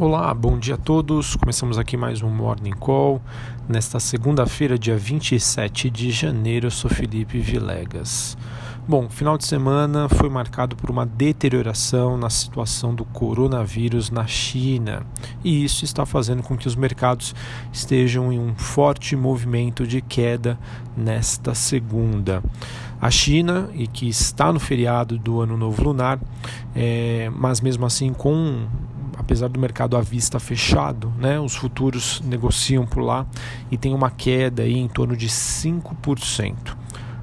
Olá, bom dia a todos. Começamos aqui mais um Morning Call. Nesta segunda-feira, dia 27 de janeiro, eu sou Felipe Vilegas. Bom, final de semana foi marcado por uma deterioração na situação do coronavírus na China, e isso está fazendo com que os mercados estejam em um forte movimento de queda nesta segunda. A China, e que está no feriado do Ano Novo Lunar, é, mas mesmo assim com apesar do mercado à vista fechado, né, os futuros negociam por lá e tem uma queda aí em torno de 5%.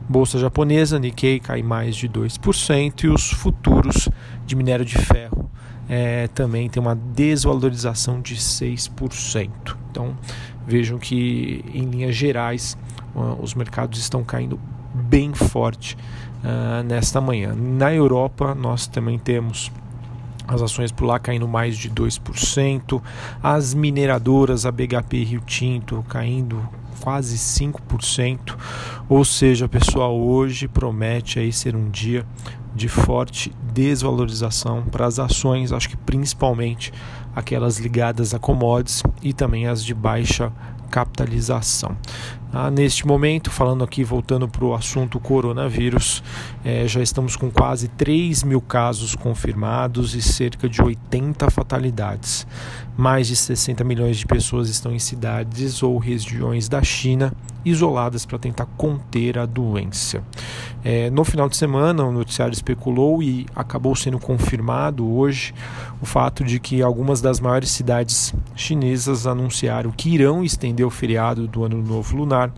Bolsa japonesa, Nikkei cai mais de 2% e os futuros de minério de ferro é, também tem uma desvalorização de 6%. Então vejam que em linhas gerais os mercados estão caindo bem forte uh, nesta manhã. Na Europa nós também temos as ações por lá caindo mais de 2%, as mineradoras, a BHP Rio Tinto caindo quase 5%. Ou seja, pessoal, hoje promete aí ser um dia de forte desvalorização para as ações, acho que principalmente aquelas ligadas a commodities e também as de baixa capitalização. Ah, neste momento, falando aqui, voltando para o assunto coronavírus, é, já estamos com quase 3 mil casos confirmados e cerca de 80 fatalidades. Mais de 60 milhões de pessoas estão em cidades ou regiões da China isoladas para tentar conter a doença. É, no final de semana, o noticiário especulou e acabou sendo confirmado hoje o fato de que algumas das maiores cidades chinesas anunciaram que irão estender o feriado do Ano Novo Lunar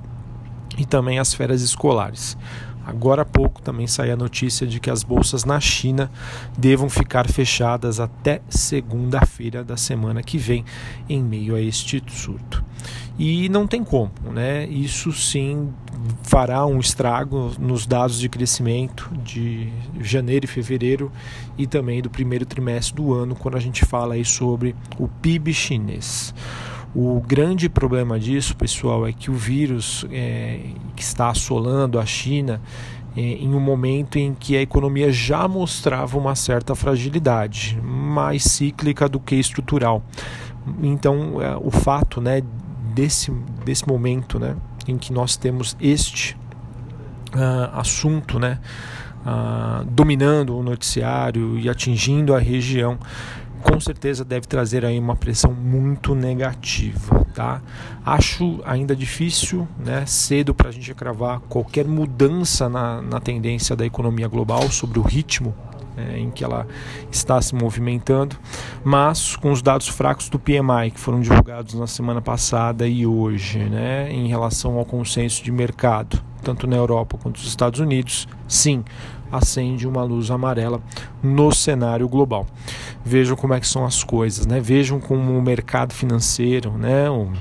e também as férias escolares. Agora há pouco também saiu a notícia de que as bolsas na China devam ficar fechadas até segunda-feira da semana que vem, em meio a este surto. E não tem como, né? Isso sim fará um estrago nos dados de crescimento de janeiro e fevereiro e também do primeiro trimestre do ano, quando a gente fala aí sobre o PIB chinês. O grande problema disso, pessoal, é que o vírus é, que está assolando a China é, em um momento em que a economia já mostrava uma certa fragilidade, mais cíclica do que estrutural. Então, é, o fato né, desse, desse momento né, em que nós temos este uh, assunto né, uh, dominando o noticiário e atingindo a região com certeza deve trazer aí uma pressão muito negativa, tá? Acho ainda difícil, né, cedo para a gente cravar qualquer mudança na, na tendência da economia global sobre o ritmo é, em que ela está se movimentando, mas com os dados fracos do PMI que foram divulgados na semana passada e hoje, né, em relação ao consenso de mercado, tanto na Europa quanto nos Estados Unidos, sim, acende uma luz amarela no cenário global. Vejam como é que são as coisas, né? Vejam como o mercado financeiro, né? O,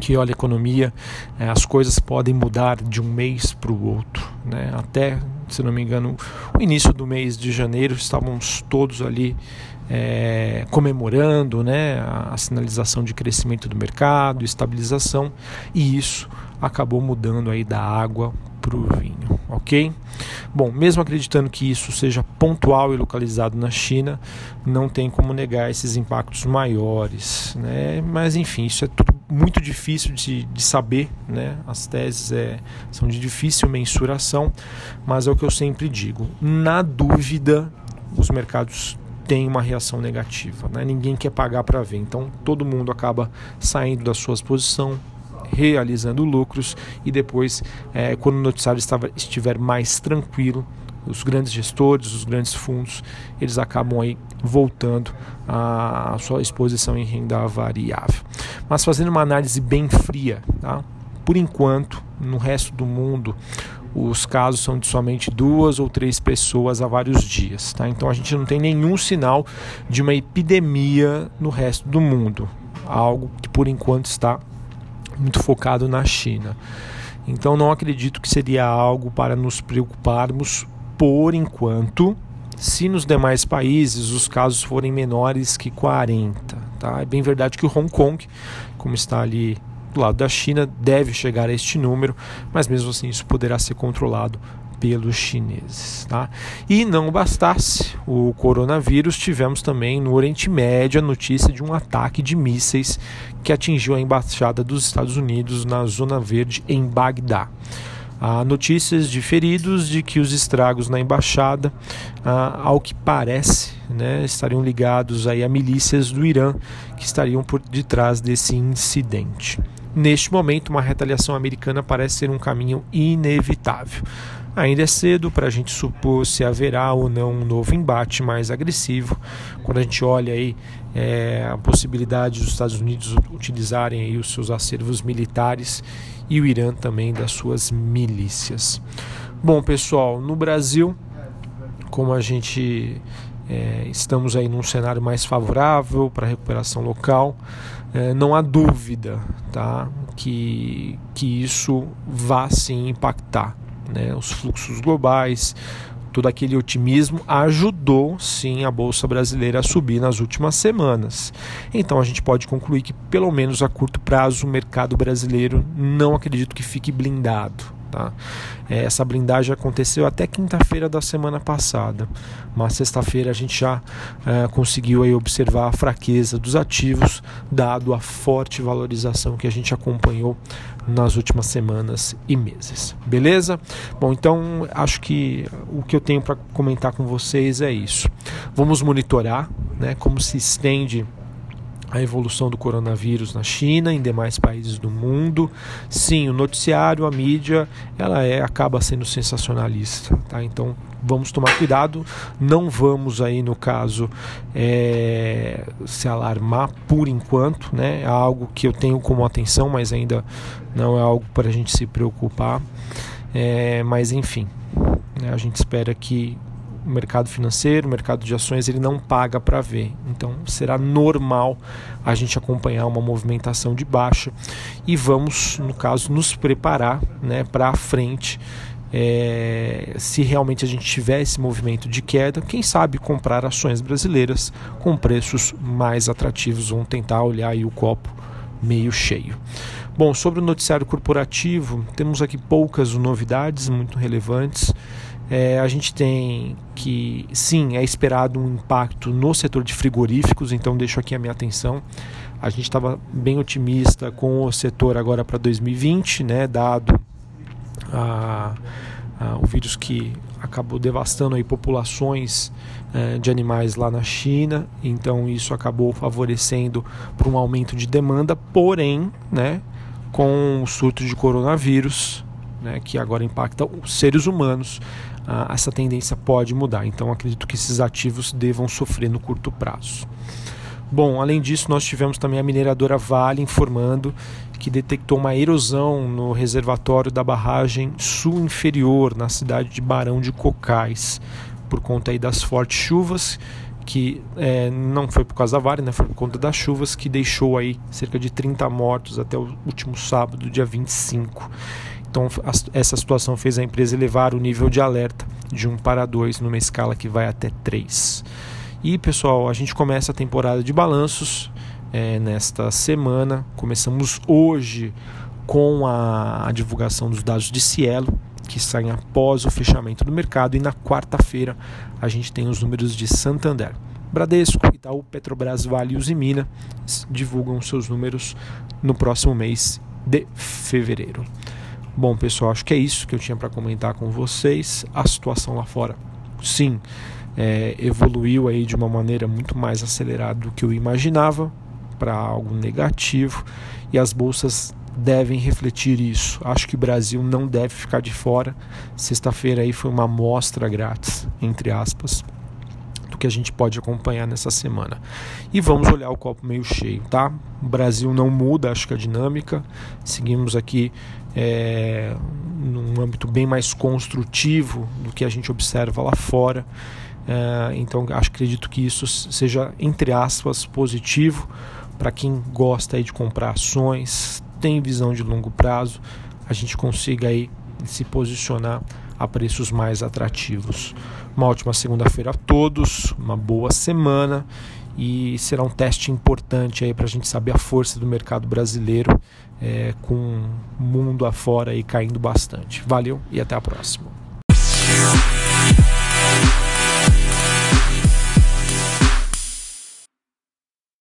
que olha a economia, é, as coisas podem mudar de um mês para o outro, né? Até, se não me engano, o início do mês de janeiro estávamos todos ali é, comemorando né, a, a, sinalização de crescimento do mercado, estabilização, e isso acabou mudando aí da água para o vinho, ok? Bom, mesmo acreditando que isso seja pontual e localizado na China, não tem como negar esses impactos maiores, né? Mas enfim, isso é tudo muito difícil de, de saber, né? As teses é, são de difícil mensuração, mas é o que eu sempre digo: na dúvida, os mercados têm uma reação negativa, né? Ninguém quer pagar para ver, então todo mundo acaba saindo da sua posição, realizando lucros e depois, é, quando o noticiário estava, estiver mais tranquilo, os grandes gestores, os grandes fundos, eles acabam aí voltando à sua exposição em renda variável. Mas fazendo uma análise bem fria, tá? por enquanto, no resto do mundo, os casos são de somente duas ou três pessoas há vários dias. Tá? Então a gente não tem nenhum sinal de uma epidemia no resto do mundo, algo que por enquanto está muito focado na China. Então não acredito que seria algo para nos preocuparmos por enquanto, se nos demais países os casos forem menores que 40. Tá? É bem verdade que o Hong Kong, como está ali do lado da China, deve chegar a este número, mas mesmo assim isso poderá ser controlado pelos chineses. Tá? E não bastasse o coronavírus, tivemos também no Oriente Médio a notícia de um ataque de mísseis que atingiu a embaixada dos Estados Unidos na Zona Verde em Bagdá. Há notícias de feridos de que os estragos na embaixada, ah, ao que parece, né, estariam ligados aí a milícias do Irã que estariam por detrás desse incidente. Neste momento, uma retaliação americana parece ser um caminho inevitável. Ainda é cedo para a gente supor se haverá ou não um novo embate mais agressivo. Quando a gente olha aí é, a possibilidade dos Estados Unidos utilizarem aí os seus acervos militares e o Irã também das suas milícias. Bom, pessoal, no Brasil, como a gente é, estamos aí num cenário mais favorável para a recuperação local, é, não há dúvida tá, que, que isso vá sim impactar né, os fluxos globais, todo aquele otimismo ajudou sim a bolsa brasileira a subir nas últimas semanas. Então a gente pode concluir que pelo menos a curto prazo o mercado brasileiro não acredito que fique blindado. Tá? É, essa blindagem aconteceu até quinta-feira da semana passada, mas sexta-feira a gente já é, conseguiu aí observar a fraqueza dos ativos, dado a forte valorização que a gente acompanhou nas últimas semanas e meses. Beleza? Bom, então acho que o que eu tenho para comentar com vocês é isso. Vamos monitorar né, como se estende a evolução do coronavírus na China, em demais países do mundo. Sim, o noticiário, a mídia, ela é acaba sendo sensacionalista, tá? Então vamos tomar cuidado, não vamos aí no caso é, se alarmar por enquanto, né? É algo que eu tenho como atenção, mas ainda não é algo para a gente se preocupar. É, mas enfim, né? a gente espera que o mercado financeiro, o mercado de ações, ele não paga para ver. Então será normal a gente acompanhar uma movimentação de baixa e vamos, no caso, nos preparar né, para a frente. É, se realmente a gente tiver esse movimento de queda, quem sabe comprar ações brasileiras com preços mais atrativos. Vamos tentar olhar aí o copo meio cheio. Bom, sobre o noticiário corporativo, temos aqui poucas novidades muito relevantes. É, a gente tem que, sim, é esperado um impacto no setor de frigoríficos, então deixo aqui a minha atenção. A gente estava bem otimista com o setor agora para 2020, né, dado a, a, o vírus que acabou devastando aí populações é, de animais lá na China, então isso acabou favorecendo para um aumento de demanda, porém, né, com o surto de coronavírus, né, que agora impacta os seres humanos, ah, essa tendência pode mudar. Então acredito que esses ativos devam sofrer no curto prazo. Bom, além disso, nós tivemos também a mineradora Vale informando que detectou uma erosão no reservatório da barragem sul inferior, na cidade de Barão de Cocais, por conta aí das fortes chuvas, que é, não foi por causa da Vale, né, foi por conta das chuvas, que deixou aí cerca de 30 mortos até o último sábado, dia 25. Então, essa situação fez a empresa elevar o nível de alerta de 1 para 2 numa escala que vai até 3. E pessoal, a gente começa a temporada de balanços é, nesta semana. Começamos hoje com a, a divulgação dos dados de Cielo, que saem após o fechamento do mercado, e na quarta-feira a gente tem os números de Santander. Bradesco, Itaú, Petrobras, Vale e Usimina divulgam seus números no próximo mês de fevereiro. Bom, pessoal, acho que é isso que eu tinha para comentar com vocês. A situação lá fora, sim, é, evoluiu aí de uma maneira muito mais acelerada do que eu imaginava para algo negativo e as bolsas devem refletir isso. Acho que o Brasil não deve ficar de fora. Sexta-feira aí foi uma amostra grátis, entre aspas, do que a gente pode acompanhar nessa semana. E vamos olhar o copo meio cheio, tá? O Brasil não muda, acho que a dinâmica. Seguimos aqui é, num âmbito bem mais construtivo do que a gente observa lá fora. É, então acho acredito que isso seja entre aspas positivo para quem gosta aí de comprar ações, tem visão de longo prazo, a gente consiga aí se posicionar a preços mais atrativos. Uma ótima segunda-feira a todos, uma boa semana e será um teste importante aí para a gente saber a força do mercado brasileiro é, com o mundo afora aí caindo bastante. Valeu e até a próxima.